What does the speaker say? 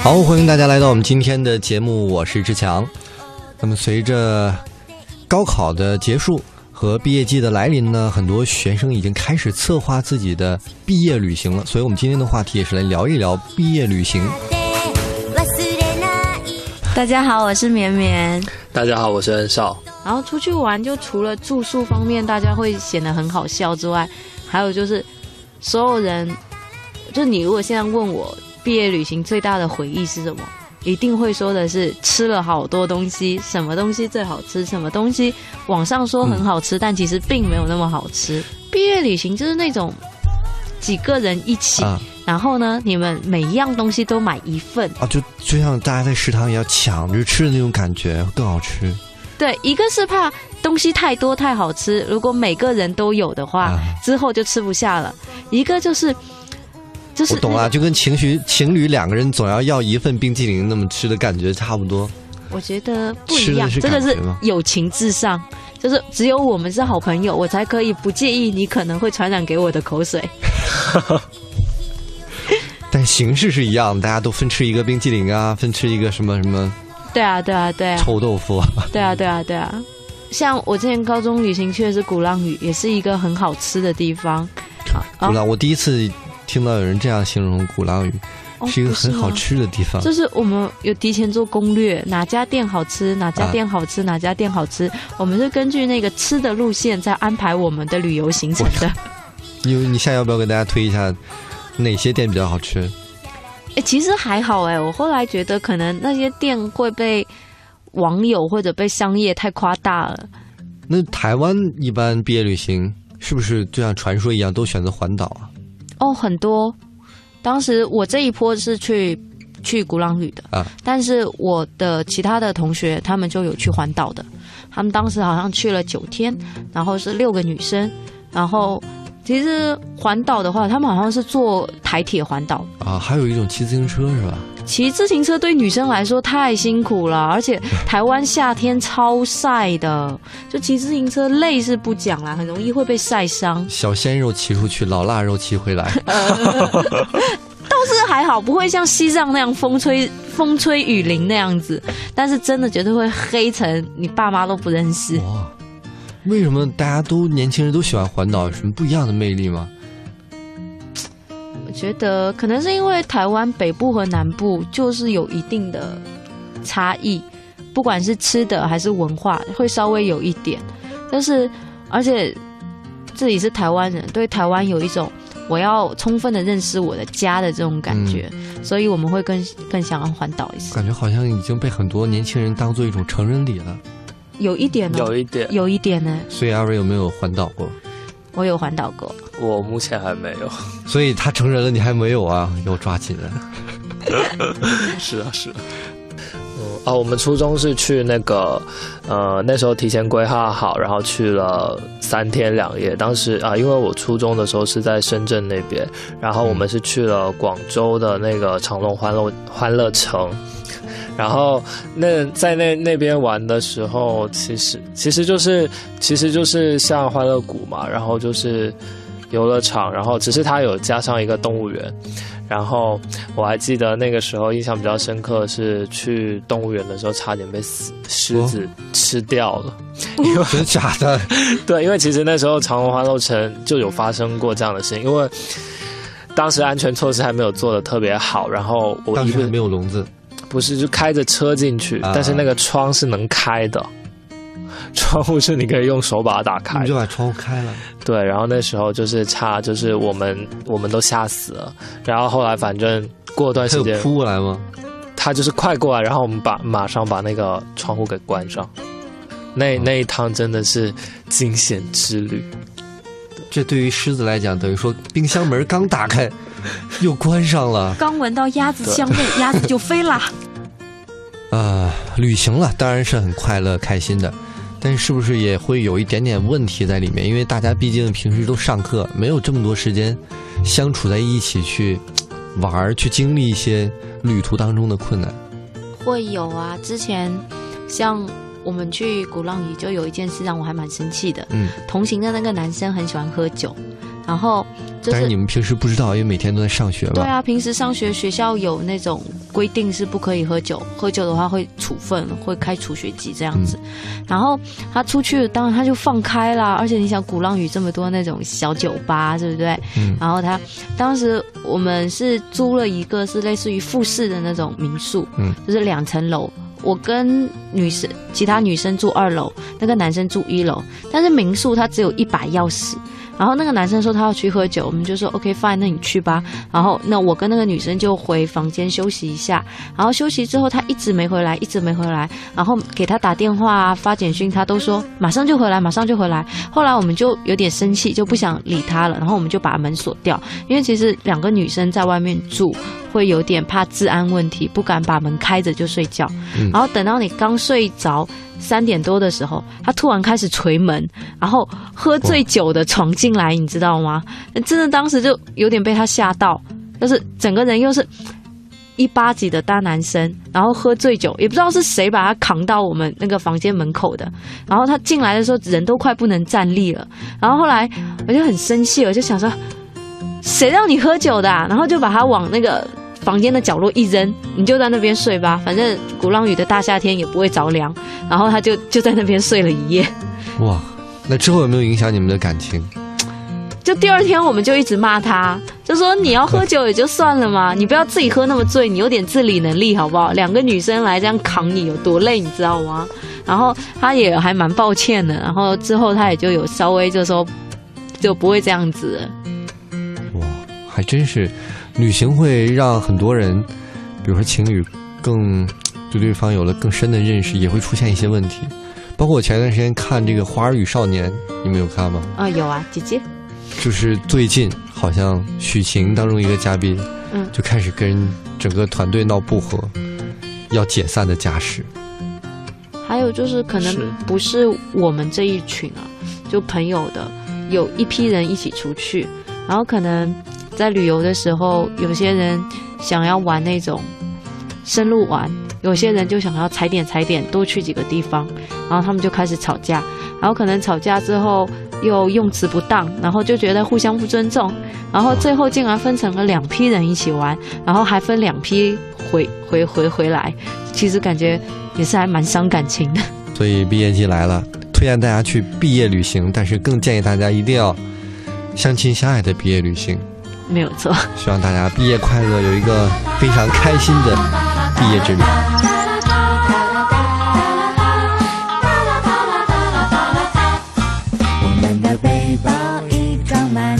好，欢迎大家来到我们今天的节目，我是志强。那么，随着高考的结束和毕业季的来临呢，很多学生已经开始策划自己的毕业旅行了。所以，我们今天的话题也是来聊一聊毕业旅行。大家好，我是绵绵。大家好，我是恩少。然后出去玩，就除了住宿方面大家会显得很好笑之外，还有就是所有人，就你如果现在问我毕业旅行最大的回忆是什么，一定会说的是吃了好多东西，什么东西最好吃，什么东西网上说很好吃，但其实并没有那么好吃。毕业旅行就是那种几个人一起。然后呢？你们每一样东西都买一份啊，就就像大家在食堂也要抢着吃的那种感觉，更好吃。对，一个是怕东西太多太好吃，如果每个人都有的话，之后就吃不下了。一个就是，就是我懂了，就跟情侣情侣两个人总要要一份冰激凌那么吃的感觉差不多。我觉得不一样，这个是友情至上，就是只有我们是好朋友，我才可以不介意你可能会传染给我的口水。但形式是一样，大家都分吃一个冰激凌啊，分吃一个什么什么？对啊，对啊，对啊。臭豆腐。对啊，对啊，对啊。像我之前高中旅行去的是鼓浪屿，也是一个很好吃的地方。鼓浪，我第一次听到有人这样形容鼓浪屿，是一个很好吃的地方。就是我们有提前做攻略，哪家店好吃，哪家店好吃，哪家店好吃，我们是根据那个吃的路线在安排我们的旅游行程的。你你现在要不要给大家推一下？哪些店比较好吃？哎，其实还好哎。我后来觉得，可能那些店会被网友或者被商业太夸大了。那台湾一般毕业旅行是不是就像传说一样，都选择环岛啊？哦，很多。当时我这一波是去去鼓浪屿的啊，但是我的其他的同学他们就有去环岛的。他们当时好像去了九天，然后是六个女生，然后。其实环岛的话，他们好像是坐台铁环岛啊，还有一种骑自行车是吧？骑自行车对女生来说太辛苦了，而且台湾夏天超晒的，就骑自行车累是不讲啦，很容易会被晒伤。小鲜肉骑出去，老腊肉骑回来，倒是还好，不会像西藏那样风吹风吹雨淋那样子，但是真的绝对会黑成你爸妈都不认识。哇为什么大家都年轻人都喜欢环岛？有什么不一样的魅力吗？我觉得可能是因为台湾北部和南部就是有一定的差异，不管是吃的还是文化，会稍微有一点。但是而且自己是台湾人，对台湾有一种我要充分的认识我的家的这种感觉，所以我们会更更想要环岛一些。感觉好像已经被很多年轻人当做一种成人礼了。有一点呢，有一点，有一点呢。所以二位有没有环岛过？我有环岛过，我目前还没有。所以他成人了，你还没有啊？要抓紧了。是啊，是。嗯哦，我们初中是去那个，呃，那时候提前规划好，然后去了三天两夜。当时啊，因为我初中的时候是在深圳那边，然后我们是去了广州的那个长隆欢乐欢乐城。然后那在那那边玩的时候，其实其实就是其实就是像欢乐谷嘛，然后就是游乐场，然后只是它有加上一个动物园。然后我还记得那个时候印象比较深刻是去动物园的时候，差点被死狮子吃掉了。真的假的？对，因为其实那时候长隆欢乐城就有发生过这样的事情，因为当时安全措施还没有做的特别好，然后我当时没有笼子。不是，就开着车进去，但是那个窗是能开的，窗户是你可以用手把它打开，你就把窗户开了。对，然后那时候就是差，就是我们我们都吓死了。然后后来反正过段时间扑过来吗？他就是快过来，然后我们把马上把那个窗户给关上。那那一趟真的是惊险之旅。这对于狮子来讲，等于说冰箱门刚打开。又关上了。刚闻到鸭子香味，鸭子就飞了。啊，旅行了当然是很快乐开心的，但是是不是也会有一点点问题在里面？因为大家毕竟平时都上课，没有这么多时间相处在一起去玩儿，去经历一些旅途当中的困难。会有啊，之前像我们去鼓浪屿，就有一件事让我还蛮生气的。嗯，同行的那个男生很喜欢喝酒，然后。就是但是你们平时不知道，因为每天都在上学吧？对啊，平时上学学校有那种规定是不可以喝酒，喝酒的话会处分，会开除学籍这样子。然后他出去，当然他就放开啦。而且你想，鼓浪屿这么多那种小酒吧，对不对？嗯然后他当时我们是租了一个是类似于复式的那种民宿，嗯，就是两层楼。我跟女生，其他女生住二楼，那个男生住一楼。但是民宿他只有一把钥匙，然后那个男生说他要去喝酒，我们就说 OK fine，那你去吧。然后那我跟那个女生就回房间休息一下，然后休息之后他一直没回来，一直没回来，然后给他打电话发简讯，他都说马上就回来，马上就回来。后来我们就有点生气，就不想理他了，然后我们就把门锁掉，因为其实两个女生在外面住。会有点怕治安问题，不敢把门开着就睡觉。嗯然后等到你刚睡着三点多的时候，他突然开始捶门，然后喝醉酒的闯进来，你知道吗？真的当时就有点被他吓到，就是整个人又是一八几的大男生，然后喝醉酒，也不知道是谁把他扛到我们那个房间门口的。然后他进来的时候，人都快不能站立了。然后后来我就很生气，我就想说，谁让你喝酒的、啊？然后就把他往那个房间的角落一扔，你就在那边睡吧，反正鼓浪屿的大夏天也不会着凉。然后他就就在那边睡了一夜。哇，那之后有没有影响你们的感情？就第二天我们就一直骂他，就说你要喝酒也就算了嘛，你不要自己喝那么醉，你有点自理能力好不好？两个女生来这样扛你有多累，你知道吗？然后他也还蛮抱歉的，然后之后他也就有稍微就说就不会这样子了。哇，还真是，旅行会让很多人，比如说情侣，更对对方有了更深的认识，也会出现一些问题。包括我前段时间看这个《花儿与少年》，你们有看吗？啊，有啊，姐姐，就是最近好像许晴当中一个嘉宾，嗯就开始跟整个团队闹不和，要解散的架势。还有就是可能不是我们这一群啊，就朋友的，有一批人一起出去，然后可能在旅游的时候，有些人想要玩那种深入玩，有些人就想要踩点踩点，多去几个地方，然后他们就开始吵架，然后可能吵架之后又用词不当，然后就觉得互相不尊重，然后最后竟然分成了两批人一起玩，然后还分两批回回回回来，其实感觉也是还蛮伤感情的。所以毕业季来了，推荐大家去毕业旅行，但是更建议大家一定要相亲相爱的毕业旅行。没有错。希望大家毕业快乐，有一个非常开心的毕业之旅。